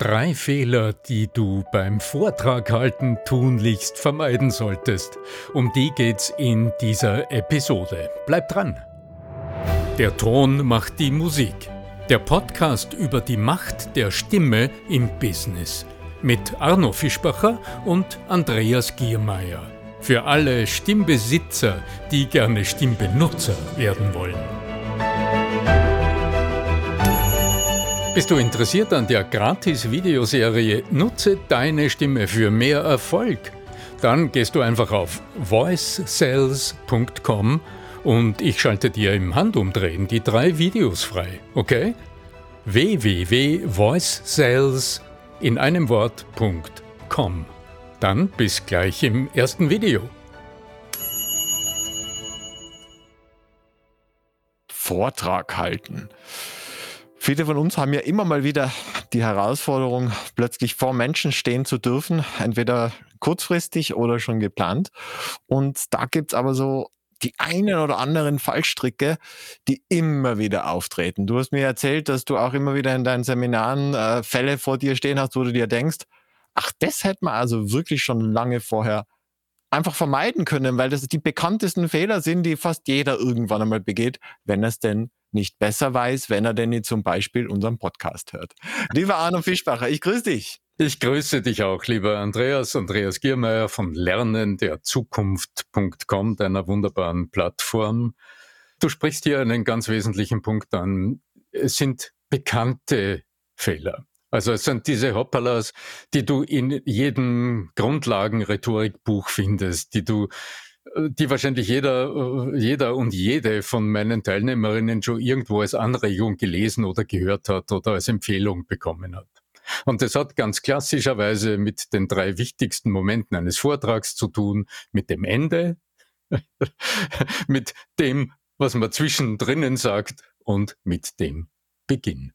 Drei Fehler, die du beim Vortrag halten tunlichst vermeiden solltest. Um die geht's in dieser Episode. Bleib dran! Der Ton macht die Musik. Der Podcast über die Macht der Stimme im Business. Mit Arno Fischbacher und Andreas Giermeier. Für alle Stimmbesitzer, die gerne Stimmbenutzer werden wollen. Bist du interessiert an der Gratis-Videoserie Nutze deine Stimme für mehr Erfolg? Dann gehst du einfach auf voicesales.com und ich schalte dir im Handumdrehen die drei Videos frei, okay? www.voicesales in einem Wort.com. Dann bis gleich im ersten Video. Vortrag halten. Viele von uns haben ja immer mal wieder die Herausforderung, plötzlich vor Menschen stehen zu dürfen, entweder kurzfristig oder schon geplant. Und da gibt's aber so die einen oder anderen Fallstricke, die immer wieder auftreten. Du hast mir erzählt, dass du auch immer wieder in deinen Seminaren äh, Fälle vor dir stehen hast, wo du dir denkst, ach, das hätte man also wirklich schon lange vorher einfach vermeiden können, weil das die bekanntesten Fehler sind, die fast jeder irgendwann einmal begeht, wenn es denn nicht besser weiß, wenn er denn jetzt zum Beispiel unseren Podcast hört. Lieber Arno Fischbacher, ich grüße dich. Ich grüße dich auch, lieber Andreas, Andreas Giermeier von Lernen der Zukunft.com, deiner wunderbaren Plattform. Du sprichst hier einen ganz wesentlichen Punkt an. Es sind bekannte Fehler. Also es sind diese Hoppalas, die du in jedem Grundlagenrhetorikbuch findest, die du die wahrscheinlich jeder, jeder und jede von meinen Teilnehmerinnen schon irgendwo als Anregung gelesen oder gehört hat oder als Empfehlung bekommen hat. Und das hat ganz klassischerweise mit den drei wichtigsten Momenten eines Vortrags zu tun, mit dem Ende, mit dem, was man zwischendrin sagt und mit dem Beginn.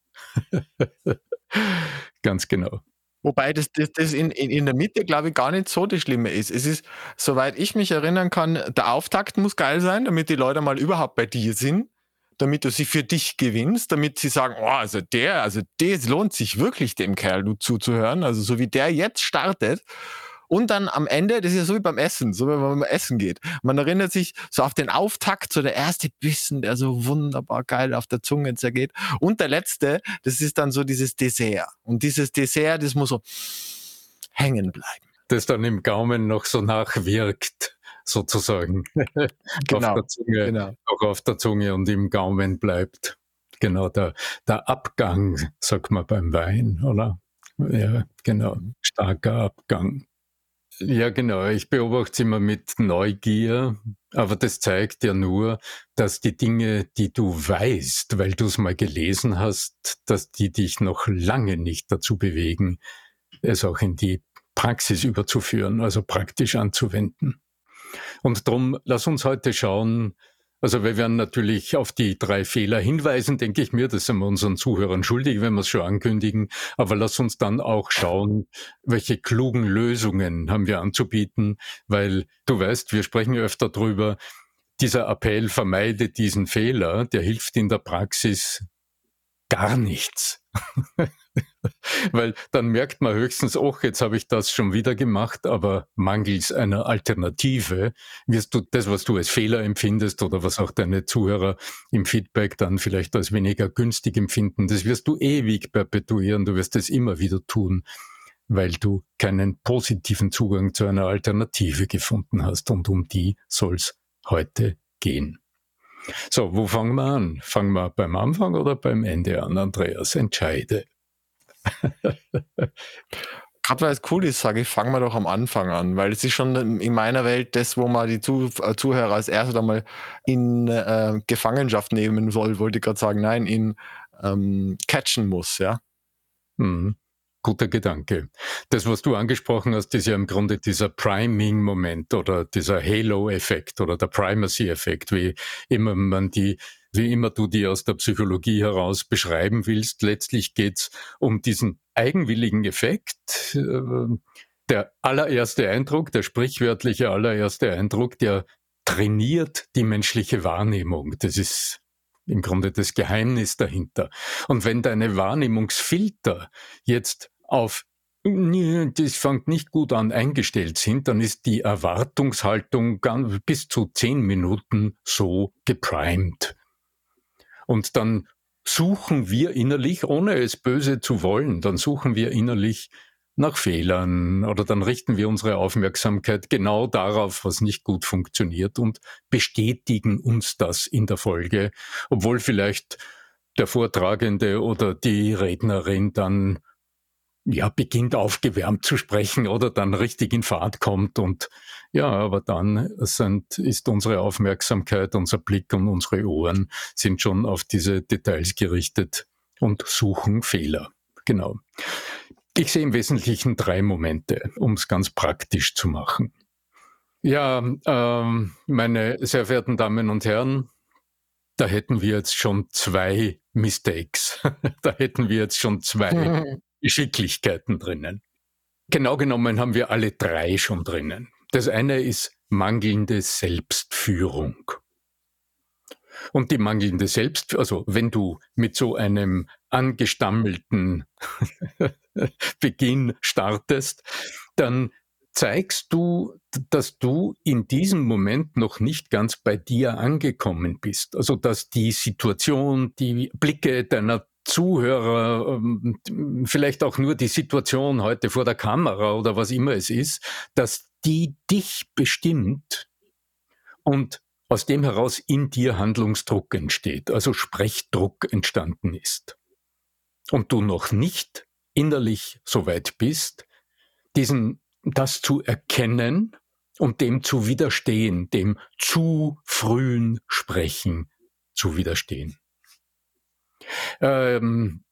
ganz genau. Wobei das, das, das in, in, in der Mitte, glaube ich, gar nicht so das Schlimme ist. Es ist, soweit ich mich erinnern kann, der Auftakt muss geil sein, damit die Leute mal überhaupt bei dir sind, damit du sie für dich gewinnst, damit sie sagen, oh, also der, also das lohnt sich wirklich dem Kerl zuzuhören, also so wie der jetzt startet. Und dann am Ende, das ist ja so wie beim Essen, so wie man beim Essen geht. Man erinnert sich so auf den Auftakt, so der erste Bissen, der so wunderbar geil auf der Zunge zergeht. Und der letzte, das ist dann so dieses Dessert. Und dieses Dessert, das muss so hängen bleiben. Das dann im Gaumen noch so nachwirkt, sozusagen. Genau. auf der Zunge, genau. Auch auf der Zunge und im Gaumen bleibt. Genau, der, der Abgang, sagt man beim Wein, oder? Ja, genau. Starker Abgang. Ja, genau. Ich beobachte es immer mit Neugier, aber das zeigt ja nur, dass die Dinge, die du weißt, weil du es mal gelesen hast, dass die dich noch lange nicht dazu bewegen, es auch in die Praxis überzuführen, also praktisch anzuwenden. Und darum lass uns heute schauen, also wir werden natürlich auf die drei Fehler hinweisen, denke ich mir. Das sind wir unseren Zuhörern schuldig, wenn wir es schon ankündigen. Aber lass uns dann auch schauen, welche klugen Lösungen haben wir anzubieten, weil du weißt, wir sprechen öfter drüber. Dieser Appell vermeide diesen Fehler, der hilft in der Praxis gar nichts. Weil dann merkt man höchstens, oh, jetzt habe ich das schon wieder gemacht, aber mangels einer Alternative wirst du das, was du als Fehler empfindest oder was auch deine Zuhörer im Feedback dann vielleicht als weniger günstig empfinden, das wirst du ewig perpetuieren, du wirst es immer wieder tun, weil du keinen positiven Zugang zu einer Alternative gefunden hast und um die soll es heute gehen. So, wo fangen wir an? Fangen wir beim Anfang oder beim Ende an, Andreas? Entscheide. Gerade weil es cool ist, sage ich, fangen wir doch am Anfang an, weil es ist schon in meiner Welt das, wo man die Zuh äh, Zuhörer als erstes einmal in äh, Gefangenschaft nehmen soll, wollte ich gerade sagen, nein, in ähm, catchen muss, ja. Mhm. Guter Gedanke. Das, was du angesprochen hast, ist ja im Grunde dieser Priming-Moment oder dieser Halo-Effekt oder der Primacy-Effekt, wie immer man die wie immer du die aus der Psychologie heraus beschreiben willst. Letztlich geht's um diesen eigenwilligen Effekt. Äh, der allererste Eindruck, der sprichwörtliche allererste Eindruck, der trainiert die menschliche Wahrnehmung. Das ist im Grunde das Geheimnis dahinter. Und wenn deine Wahrnehmungsfilter jetzt auf das fängt nicht gut an eingestellt sind, dann ist die Erwartungshaltung bis zu zehn Minuten so geprimed. Und dann suchen wir innerlich, ohne es böse zu wollen, dann suchen wir innerlich nach Fehlern oder dann richten wir unsere Aufmerksamkeit genau darauf, was nicht gut funktioniert und bestätigen uns das in der Folge, obwohl vielleicht der Vortragende oder die Rednerin dann ja, beginnt aufgewärmt zu sprechen oder dann richtig in Fahrt kommt. Und ja, aber dann sind, ist unsere Aufmerksamkeit, unser Blick und unsere Ohren sind schon auf diese Details gerichtet und suchen Fehler. Genau. Ich sehe im Wesentlichen drei Momente, um es ganz praktisch zu machen. Ja, ähm, meine sehr verehrten Damen und Herren, da hätten wir jetzt schon zwei Mistakes. da hätten wir jetzt schon zwei Geschicklichkeiten drinnen. Genau genommen haben wir alle drei schon drinnen. Das eine ist mangelnde Selbstführung. Und die mangelnde Selbst, also wenn du mit so einem angestammelten Beginn startest, dann zeigst du, dass du in diesem Moment noch nicht ganz bei dir angekommen bist. Also dass die Situation, die Blicke deiner Zuhörer, ähm, vielleicht auch nur die Situation heute vor der Kamera oder was immer es ist, dass die dich bestimmt und aus dem heraus in dir Handlungsdruck entsteht, also Sprechdruck entstanden ist. Und du noch nicht innerlich so weit bist, diesen, das zu erkennen und dem zu widerstehen, dem zu frühen Sprechen zu widerstehen. Ähm,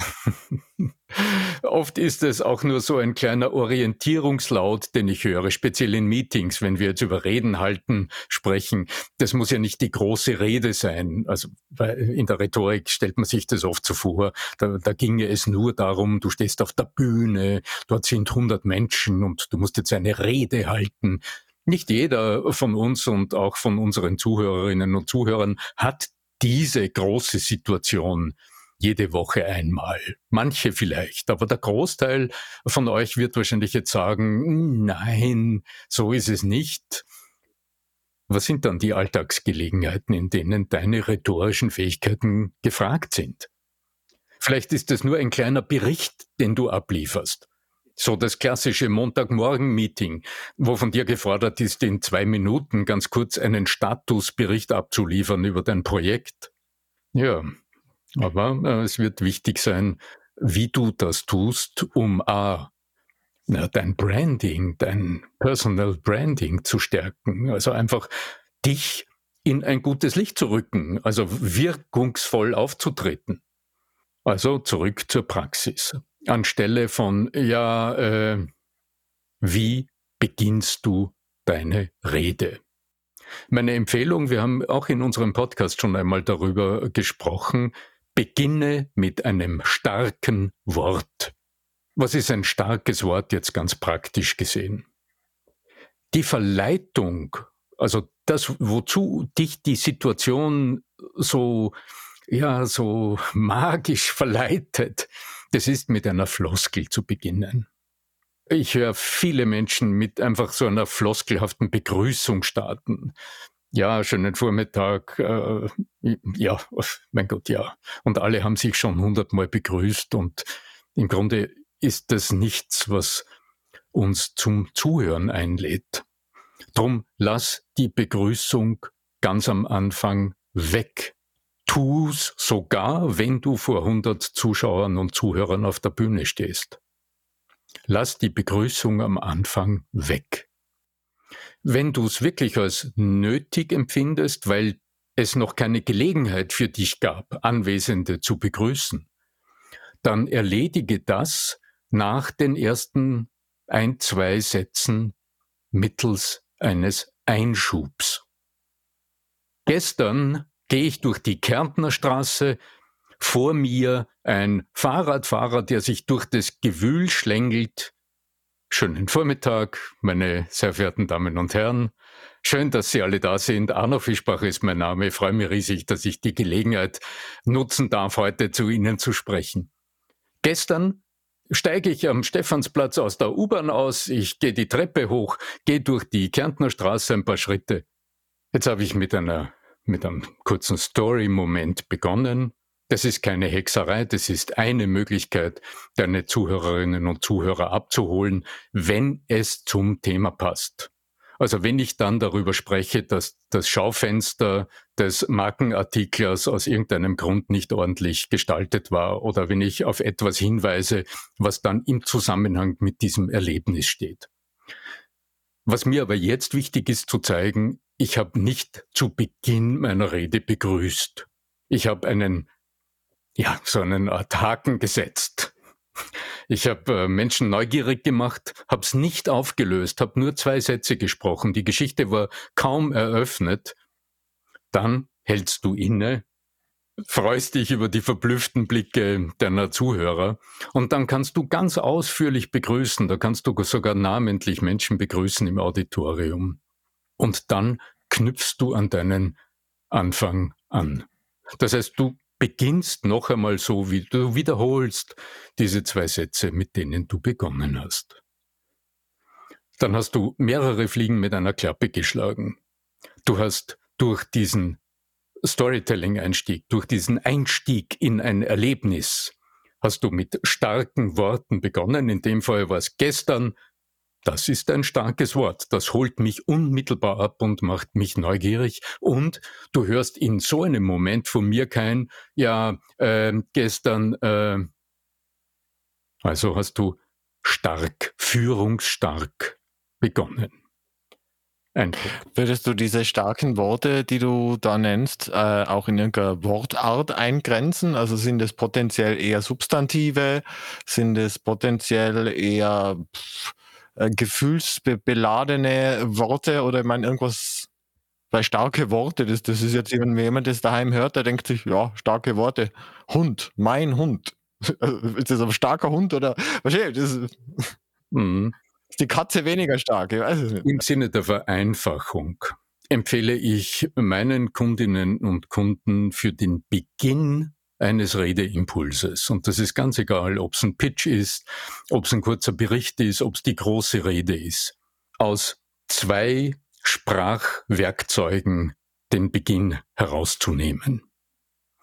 Oft ist es auch nur so ein kleiner Orientierungslaut, den ich höre, speziell in Meetings, wenn wir jetzt über Reden halten, sprechen. Das muss ja nicht die große Rede sein. Also in der Rhetorik stellt man sich das oft so vor. Da, da ginge es nur darum, du stehst auf der Bühne, dort sind 100 Menschen und du musst jetzt eine Rede halten. Nicht jeder von uns und auch von unseren Zuhörerinnen und Zuhörern hat diese große Situation jede Woche einmal. Manche vielleicht, aber der Großteil von euch wird wahrscheinlich jetzt sagen, nein, so ist es nicht. Was sind dann die Alltagsgelegenheiten, in denen deine rhetorischen Fähigkeiten gefragt sind? Vielleicht ist es nur ein kleiner Bericht, den du ablieferst. So das klassische Montagmorgen-Meeting, wo von dir gefordert ist, in zwei Minuten ganz kurz einen Statusbericht abzuliefern über dein Projekt. Ja, aber äh, es wird wichtig sein, wie du das tust, um A, na, dein Branding, dein Personal Branding zu stärken. Also einfach dich in ein gutes Licht zu rücken, also wirkungsvoll aufzutreten. Also zurück zur Praxis anstelle von, ja, äh, wie beginnst du deine Rede? Meine Empfehlung, wir haben auch in unserem Podcast schon einmal darüber gesprochen, beginne mit einem starken Wort. Was ist ein starkes Wort jetzt ganz praktisch gesehen? Die Verleitung, also das, wozu dich die Situation so, ja, so magisch verleitet, das ist mit einer Floskel zu beginnen. Ich höre viele Menschen mit einfach so einer floskelhaften Begrüßung starten. Ja, schönen Vormittag. Äh, ja, mein Gott, ja. Und alle haben sich schon hundertmal begrüßt und im Grunde ist das nichts, was uns zum Zuhören einlädt. Drum lass die Begrüßung ganz am Anfang weg tu's sogar, wenn du vor 100 Zuschauern und Zuhörern auf der Bühne stehst. Lass die Begrüßung am Anfang weg. Wenn du es wirklich als nötig empfindest, weil es noch keine Gelegenheit für dich gab, Anwesende zu begrüßen, dann erledige das nach den ersten ein, zwei Sätzen mittels eines Einschubs. Gestern gehe ich durch die Kärntner Straße, vor mir ein Fahrradfahrer, der sich durch das Gewühl schlängelt. Schönen Vormittag, meine sehr verehrten Damen und Herren. Schön, dass Sie alle da sind. Arno Fischbach ist mein Name. Ich freue mich riesig, dass ich die Gelegenheit nutzen darf, heute zu Ihnen zu sprechen. Gestern steige ich am Stephansplatz aus der U-Bahn aus, ich gehe die Treppe hoch, gehe durch die Kärntner Straße ein paar Schritte. Jetzt habe ich mit einer mit einem kurzen Story-Moment begonnen. Das ist keine Hexerei, das ist eine Möglichkeit, deine Zuhörerinnen und Zuhörer abzuholen, wenn es zum Thema passt. Also wenn ich dann darüber spreche, dass das Schaufenster des Markenartiklers aus irgendeinem Grund nicht ordentlich gestaltet war oder wenn ich auf etwas hinweise, was dann im Zusammenhang mit diesem Erlebnis steht. Was mir aber jetzt wichtig ist zu zeigen, ich habe nicht zu Beginn meiner Rede begrüßt. Ich habe einen, ja, so einen Art Haken gesetzt. Ich habe äh, Menschen neugierig gemacht, habe es nicht aufgelöst, habe nur zwei Sätze gesprochen. Die Geschichte war kaum eröffnet. Dann hältst du inne, freust dich über die verblüfften Blicke deiner Zuhörer und dann kannst du ganz ausführlich begrüßen. Da kannst du sogar namentlich Menschen begrüßen im Auditorium. Und dann knüpfst du an deinen Anfang an. Das heißt, du beginnst noch einmal so, wie du wiederholst diese zwei Sätze, mit denen du begonnen hast. Dann hast du mehrere Fliegen mit einer Klappe geschlagen. Du hast durch diesen Storytelling-Einstieg, durch diesen Einstieg in ein Erlebnis, hast du mit starken Worten begonnen. In dem Fall war es gestern, das ist ein starkes Wort. Das holt mich unmittelbar ab und macht mich neugierig. Und du hörst in so einem Moment von mir kein, ja, äh, gestern, äh, also hast du stark, führungsstark begonnen. Eindruck. Würdest du diese starken Worte, die du da nennst, äh, auch in irgendeiner Wortart eingrenzen? Also sind es potenziell eher Substantive? Sind es potenziell eher pff, äh, gefühlsbeladene Worte oder ich meine irgendwas, bei starke Worte, das, das ist jetzt, wenn jemand das daheim hört, der denkt sich, ja, starke Worte. Hund, mein Hund. ist das ein starker Hund oder, wahrscheinlich, das ist, mhm. Ist die Katze weniger stark, ich weiß es nicht. Im Sinne der Vereinfachung empfehle ich meinen Kundinnen und Kunden für den Beginn eines Redeimpulses. Und das ist ganz egal, ob es ein Pitch ist, ob es ein kurzer Bericht ist, ob es die große Rede ist. Aus zwei Sprachwerkzeugen den Beginn herauszunehmen.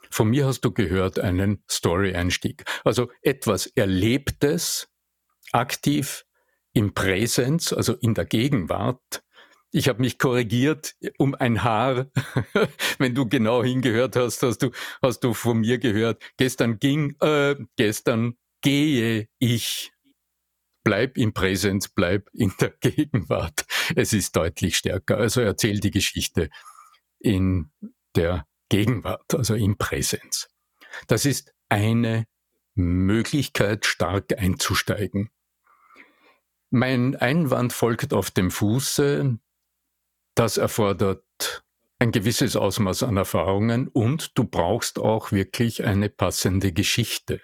Von mir hast du gehört einen Story-Einstieg. Also etwas Erlebtes, aktiv im Präsens, also in der Gegenwart, ich habe mich korrigiert um ein Haar. Wenn du genau hingehört hast, hast du, hast du von mir gehört, gestern ging, äh, gestern gehe ich. Bleib im Präsens, bleib in der Gegenwart. Es ist deutlich stärker. Also erzähl die Geschichte in der Gegenwart, also im Präsens. Das ist eine Möglichkeit, stark einzusteigen. Mein Einwand folgt auf dem Fuße, das erfordert ein gewisses Ausmaß an Erfahrungen und du brauchst auch wirklich eine passende Geschichte.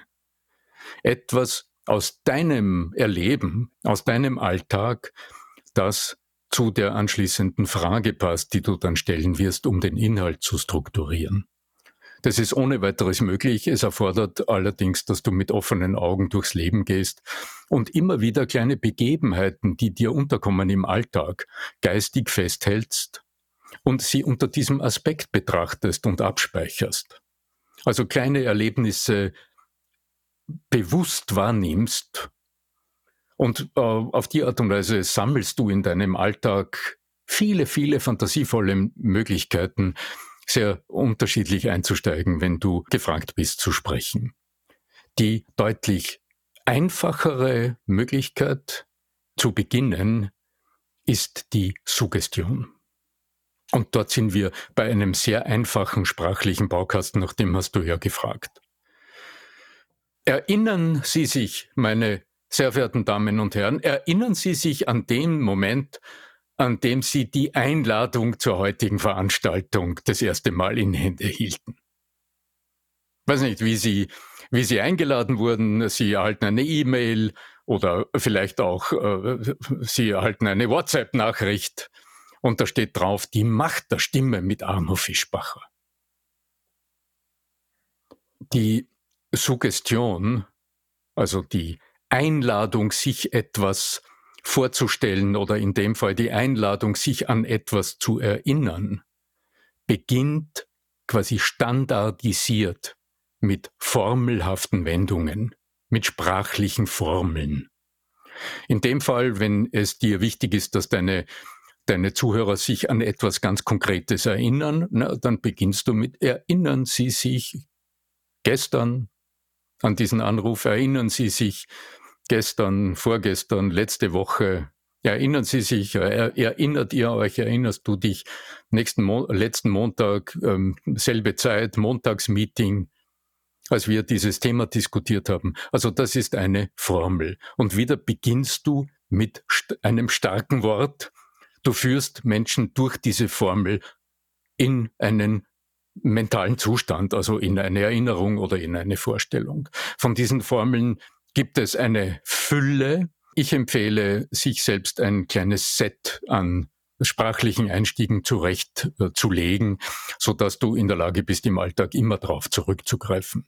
Etwas aus deinem Erleben, aus deinem Alltag, das zu der anschließenden Frage passt, die du dann stellen wirst, um den Inhalt zu strukturieren. Das ist ohne weiteres möglich. Es erfordert allerdings, dass du mit offenen Augen durchs Leben gehst und immer wieder kleine Begebenheiten, die dir unterkommen im Alltag, geistig festhältst und sie unter diesem Aspekt betrachtest und abspeicherst. Also kleine Erlebnisse bewusst wahrnimmst und äh, auf die Art und Weise sammelst du in deinem Alltag viele, viele fantasievolle Möglichkeiten, sehr unterschiedlich einzusteigen, wenn du gefragt bist zu sprechen. Die deutlich einfachere Möglichkeit zu beginnen ist die Suggestion. Und dort sind wir bei einem sehr einfachen sprachlichen Baukasten, nach dem hast du ja gefragt. Erinnern Sie sich, meine sehr verehrten Damen und Herren, erinnern Sie sich an den Moment, an dem Sie die Einladung zur heutigen Veranstaltung das erste Mal in Hände hielten. Weiß nicht, wie Sie, wie Sie eingeladen wurden. Sie erhalten eine E-Mail oder vielleicht auch äh, Sie erhalten eine WhatsApp-Nachricht und da steht drauf die Macht der Stimme mit Arno Fischbacher. Die Suggestion, also die Einladung, sich etwas vorzustellen oder in dem Fall die Einladung, sich an etwas zu erinnern, beginnt quasi standardisiert mit formelhaften Wendungen, mit sprachlichen Formeln. In dem Fall, wenn es dir wichtig ist, dass deine, deine Zuhörer sich an etwas ganz Konkretes erinnern, na, dann beginnst du mit Erinnern Sie sich gestern an diesen Anruf, erinnern Sie sich gestern, vorgestern, letzte Woche. Erinnern Sie sich, er, erinnert ihr euch, erinnerst du dich, nächsten Mo letzten Montag, ähm, selbe Zeit, Montagsmeeting, als wir dieses Thema diskutiert haben. Also das ist eine Formel. Und wieder beginnst du mit st einem starken Wort. Du führst Menschen durch diese Formel in einen mentalen Zustand, also in eine Erinnerung oder in eine Vorstellung. Von diesen Formeln gibt es eine Fülle. Ich empfehle, sich selbst ein kleines Set an sprachlichen Einstiegen zurechtzulegen, äh, so dass du in der Lage bist, im Alltag immer darauf zurückzugreifen.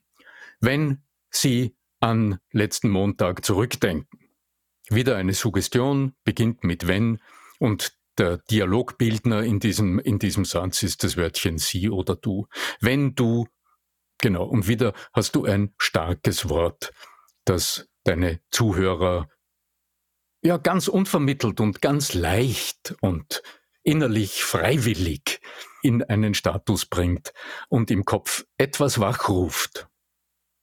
Wenn Sie an letzten Montag zurückdenken, wieder eine Suggestion beginnt mit wenn und der Dialogbildner in diesem, in diesem Satz ist das Wörtchen sie oder du. Wenn du, genau, und wieder hast du ein starkes Wort, das deine Zuhörer ja ganz unvermittelt und ganz leicht und innerlich freiwillig in einen Status bringt und im Kopf etwas wachruft.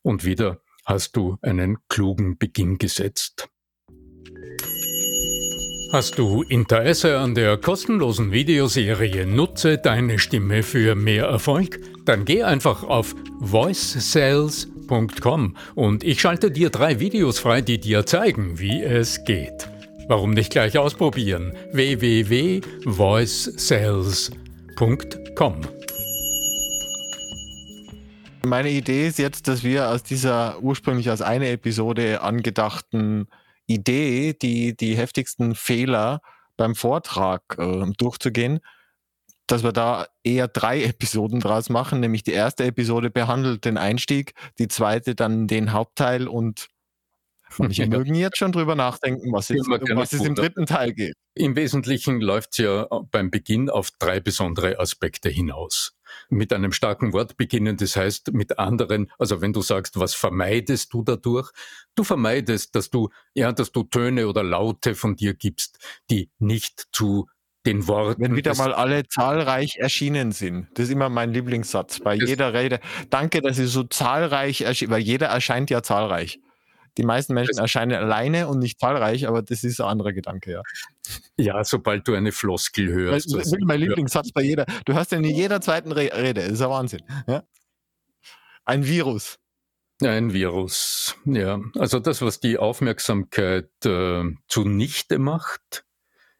Und wieder hast du einen klugen Beginn gesetzt. Hast du Interesse an der kostenlosen Videoserie Nutze deine Stimme für mehr Erfolg? Dann geh einfach auf voicesales.com und ich schalte dir drei Videos frei, die dir zeigen, wie es geht. Warum nicht gleich ausprobieren? www.voicesales.com Meine Idee ist jetzt, dass wir aus dieser ursprünglich als eine Episode angedachten Idee, die, die heftigsten Fehler beim Vortrag äh, durchzugehen, dass wir da eher drei Episoden draus machen. Nämlich die erste Episode behandelt den Einstieg, die zweite dann den Hauptteil und manche mögen jetzt schon drüber nachdenken, was, jetzt, um was es im dritten Teil geht. Im Wesentlichen läuft es ja beim Beginn auf drei besondere Aspekte hinaus mit einem starken Wort beginnen. Das heißt, mit anderen, also wenn du sagst, was vermeidest du dadurch? Du vermeidest, dass du, ja, dass du Töne oder Laute von dir gibst, die nicht zu den Worten. Wenn wieder mal alle zahlreich erschienen sind. Das ist immer mein Lieblingssatz bei jeder Rede. Danke, dass Sie so zahlreich erschienen, weil jeder erscheint ja zahlreich. Die meisten Menschen erscheinen alleine und nicht zahlreich, aber das ist ein anderer Gedanke, ja. Ja, sobald du eine Floskel hörst. Das ist mein Lieblingssatz bei jeder. Du hörst den in jeder zweiten Rede. Das ist ein Wahnsinn. Ja? Ein Virus. Ein Virus, ja. Also das, was die Aufmerksamkeit äh, zunichte macht,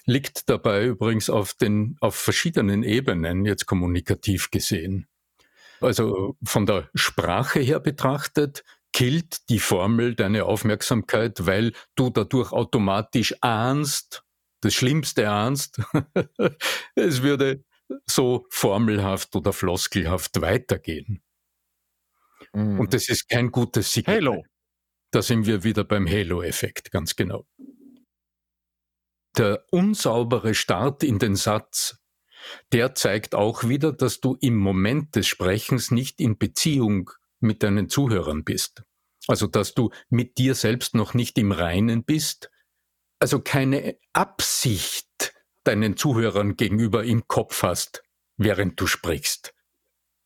liegt dabei übrigens auf den, auf verschiedenen Ebenen, jetzt kommunikativ gesehen. Also von der Sprache her betrachtet, killt die Formel deine Aufmerksamkeit, weil du dadurch automatisch ahnst, das Schlimmste ahnst, es würde so formelhaft oder floskelhaft weitergehen. Mm. Und das ist kein gutes Signal. Halo. Da sind wir wieder beim Halo-Effekt, ganz genau. Der unsaubere Start in den Satz, der zeigt auch wieder, dass du im Moment des Sprechens nicht in Beziehung mit deinen Zuhörern bist. Also, dass du mit dir selbst noch nicht im Reinen bist, also keine Absicht deinen Zuhörern gegenüber im Kopf hast, während du sprichst.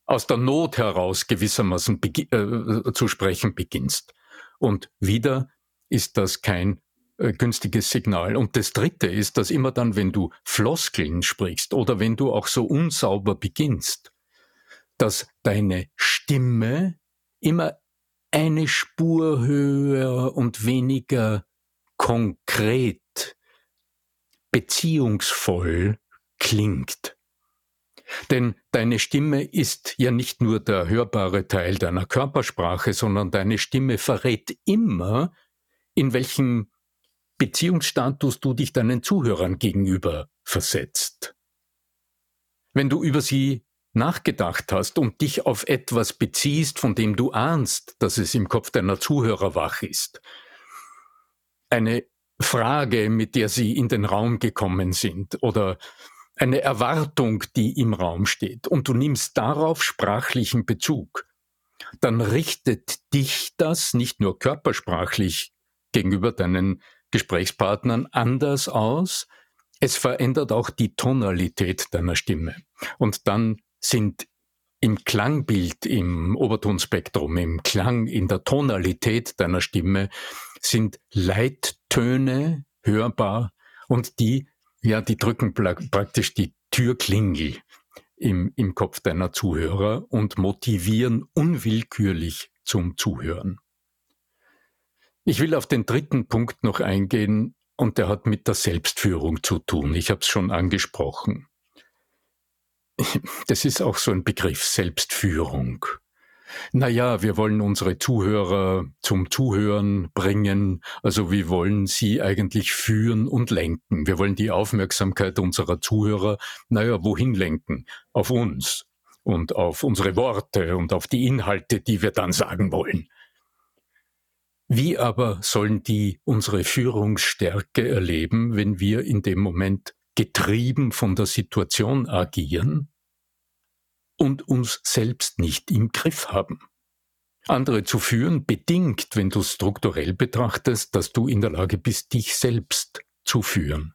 Aus der Not heraus gewissermaßen äh, zu sprechen beginnst. Und wieder ist das kein äh, günstiges Signal. Und das Dritte ist, dass immer dann, wenn du Floskeln sprichst oder wenn du auch so unsauber beginnst, dass deine Stimme immer eine Spur höher und weniger konkret, beziehungsvoll klingt. Denn deine Stimme ist ja nicht nur der hörbare Teil deiner Körpersprache, sondern deine Stimme verrät immer, in welchem Beziehungsstatus du dich deinen Zuhörern gegenüber versetzt. Wenn du über sie nachgedacht hast und dich auf etwas beziehst, von dem du ahnst, dass es im Kopf deiner Zuhörer wach ist, eine Frage, mit der Sie in den Raum gekommen sind oder eine Erwartung, die im Raum steht und du nimmst darauf sprachlichen Bezug, dann richtet dich das nicht nur körpersprachlich gegenüber deinen Gesprächspartnern anders aus, es verändert auch die Tonalität deiner Stimme. Und dann sind im Klangbild, im Obertonspektrum, im Klang, in der Tonalität deiner Stimme sind Leittöne hörbar und die, ja, die drücken praktisch die Türklingel im, im Kopf deiner Zuhörer und motivieren unwillkürlich zum Zuhören. Ich will auf den dritten Punkt noch eingehen und der hat mit der Selbstführung zu tun. Ich habe es schon angesprochen. Das ist auch so ein Begriff, Selbstführung. Naja, wir wollen unsere Zuhörer zum Zuhören bringen, also wir wollen sie eigentlich führen und lenken. Wir wollen die Aufmerksamkeit unserer Zuhörer, naja, wohin lenken? Auf uns und auf unsere Worte und auf die Inhalte, die wir dann sagen wollen. Wie aber sollen die unsere Führungsstärke erleben, wenn wir in dem Moment getrieben von der Situation agieren und uns selbst nicht im Griff haben? Andere zu führen bedingt, wenn du strukturell betrachtest, dass du in der Lage bist, dich selbst zu führen.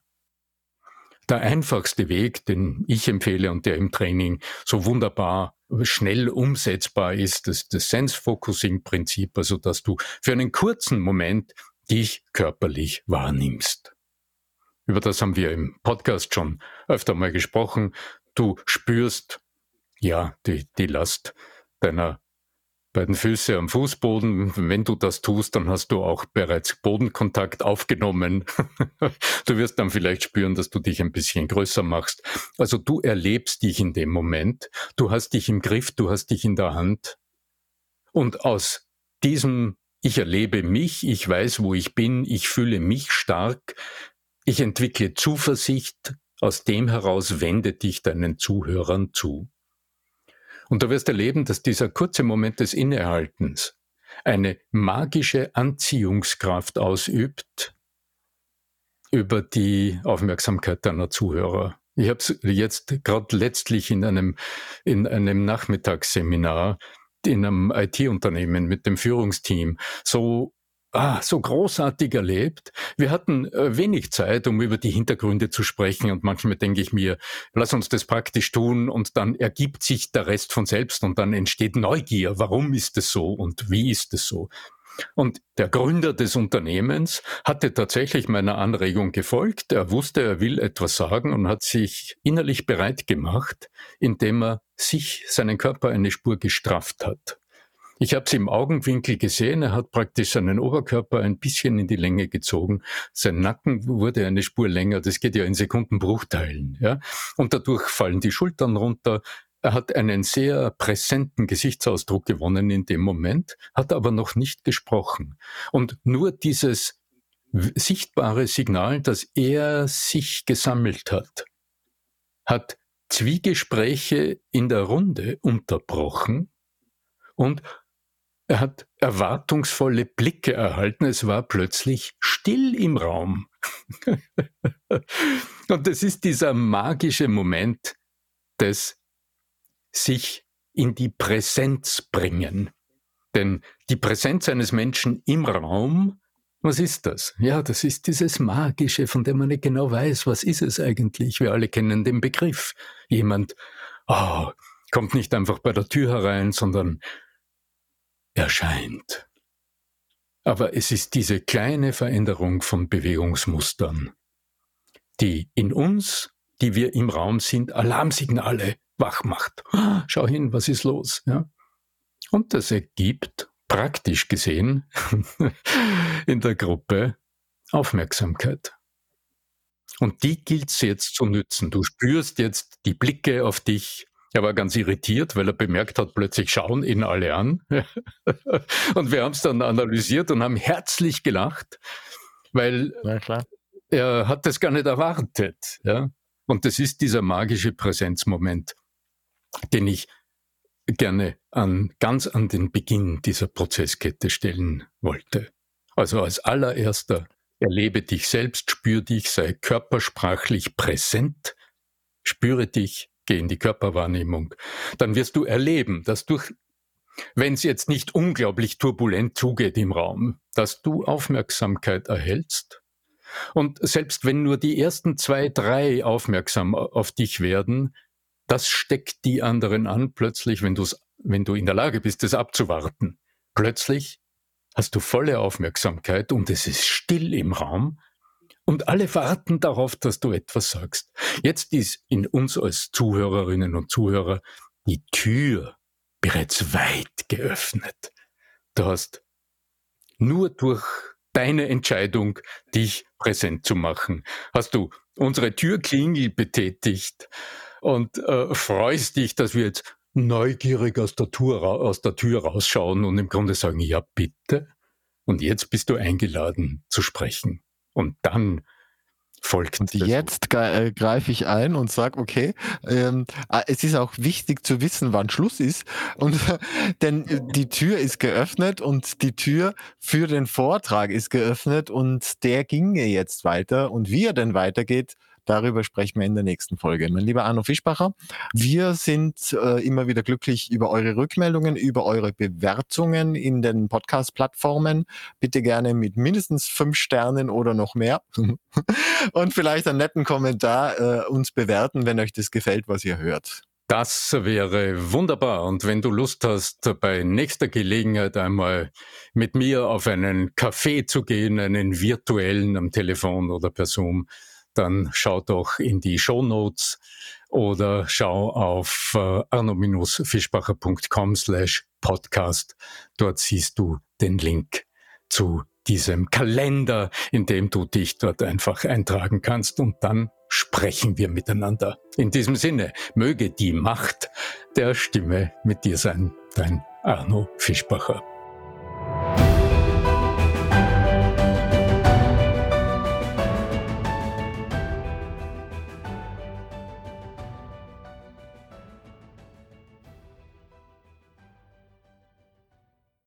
Der einfachste Weg, den ich empfehle und der im Training so wunderbar schnell umsetzbar ist, das, das Sense-Focusing-Prinzip, also dass du für einen kurzen Moment dich körperlich wahrnimmst. Über das haben wir im Podcast schon öfter mal gesprochen. Du spürst, ja, die, die Last deiner beiden Füße am Fußboden. Wenn du das tust, dann hast du auch bereits Bodenkontakt aufgenommen. du wirst dann vielleicht spüren, dass du dich ein bisschen größer machst. Also du erlebst dich in dem Moment. Du hast dich im Griff, du hast dich in der Hand. Und aus diesem ich erlebe mich, ich weiß, wo ich bin, ich fühle mich stark, ich entwickle Zuversicht, aus dem heraus wende dich deinen Zuhörern zu. Und du wirst erleben, dass dieser kurze Moment des Innehaltens eine magische Anziehungskraft ausübt über die Aufmerksamkeit deiner Zuhörer. Ich habe es jetzt gerade letztlich in einem, in einem Nachmittagsseminar in einem IT-Unternehmen mit dem Führungsteam so ah, so großartig erlebt. Wir hatten äh, wenig Zeit, um über die Hintergründe zu sprechen und manchmal denke ich mir, lass uns das praktisch tun und dann ergibt sich der Rest von selbst und dann entsteht Neugier. Warum ist es so und wie ist es so? Und der Gründer des Unternehmens hatte tatsächlich meiner Anregung gefolgt. Er wusste, er will etwas sagen und hat sich innerlich bereit gemacht, indem er sich, seinen Körper eine Spur gestrafft hat. Ich habe es im Augenwinkel gesehen. Er hat praktisch seinen Oberkörper ein bisschen in die Länge gezogen. Sein Nacken wurde eine Spur länger. Das geht ja in Sekundenbruchteilen. Ja? Und dadurch fallen die Schultern runter. Er hat einen sehr präsenten Gesichtsausdruck gewonnen in dem Moment, hat aber noch nicht gesprochen. Und nur dieses sichtbare Signal, dass er sich gesammelt hat, hat Zwiegespräche in der Runde unterbrochen und er hat erwartungsvolle Blicke erhalten. Es war plötzlich still im Raum. Und das ist dieser magische Moment des sich in die Präsenz bringen. Denn die Präsenz eines Menschen im Raum, was ist das? Ja, das ist dieses Magische, von dem man nicht genau weiß, was ist es eigentlich. Wir alle kennen den Begriff. Jemand oh, kommt nicht einfach bei der Tür herein, sondern erscheint. Aber es ist diese kleine Veränderung von Bewegungsmustern, die in uns, die wir im Raum sind, Alarmsignale wach macht. Schau hin, was ist los? Ja? Und das ergibt praktisch gesehen in der Gruppe Aufmerksamkeit. Und die gilt es jetzt zu nützen. Du spürst jetzt die Blicke auf dich, er war ganz irritiert, weil er bemerkt hat, plötzlich schauen ihn alle an. und wir haben es dann analysiert und haben herzlich gelacht, weil er hat das gar nicht erwartet. Ja? Und das ist dieser magische Präsenzmoment, den ich gerne an, ganz an den Beginn dieser Prozesskette stellen wollte. Also als allererster Erlebe dich selbst, spür dich, sei körpersprachlich präsent, spüre dich, geh in die Körperwahrnehmung. Dann wirst du erleben, dass durch, wenn es jetzt nicht unglaublich turbulent zugeht im Raum, dass du Aufmerksamkeit erhältst. Und selbst wenn nur die ersten zwei, drei aufmerksam auf dich werden, das steckt die anderen an, plötzlich, wenn, du's, wenn du in der Lage bist, es abzuwarten. Plötzlich hast du volle Aufmerksamkeit und es ist still im Raum und alle warten darauf, dass du etwas sagst. Jetzt ist in uns als Zuhörerinnen und Zuhörer die Tür bereits weit geöffnet. Du hast nur durch deine Entscheidung, dich präsent zu machen, hast du unsere Türklingel betätigt und äh, freust dich, dass wir jetzt neugierig aus der, Tür, aus der Tür rausschauen und im Grunde sagen, ja bitte. Und jetzt bist du eingeladen zu sprechen. Und dann folgt. Und jetzt äh, greife ich ein und sage, okay, ähm, ah, es ist auch wichtig zu wissen, wann Schluss ist. Und denn die Tür ist geöffnet und die Tür für den Vortrag ist geöffnet und der ginge jetzt weiter. Und wie er denn weitergeht, Darüber sprechen wir in der nächsten Folge. Mein lieber Arno Fischbacher, wir sind äh, immer wieder glücklich über eure Rückmeldungen, über eure Bewertungen in den Podcast-Plattformen. Bitte gerne mit mindestens fünf Sternen oder noch mehr. Und vielleicht einen netten Kommentar äh, uns bewerten, wenn euch das gefällt, was ihr hört. Das wäre wunderbar. Und wenn du Lust hast, bei nächster Gelegenheit einmal mit mir auf einen Café zu gehen, einen virtuellen am Telefon oder per Zoom, dann schau doch in die Show Notes oder schau auf äh, arno-fischbacher.com slash podcast. Dort siehst du den Link zu diesem Kalender, in dem du dich dort einfach eintragen kannst und dann sprechen wir miteinander. In diesem Sinne, möge die Macht der Stimme mit dir sein, dein Arno Fischbacher.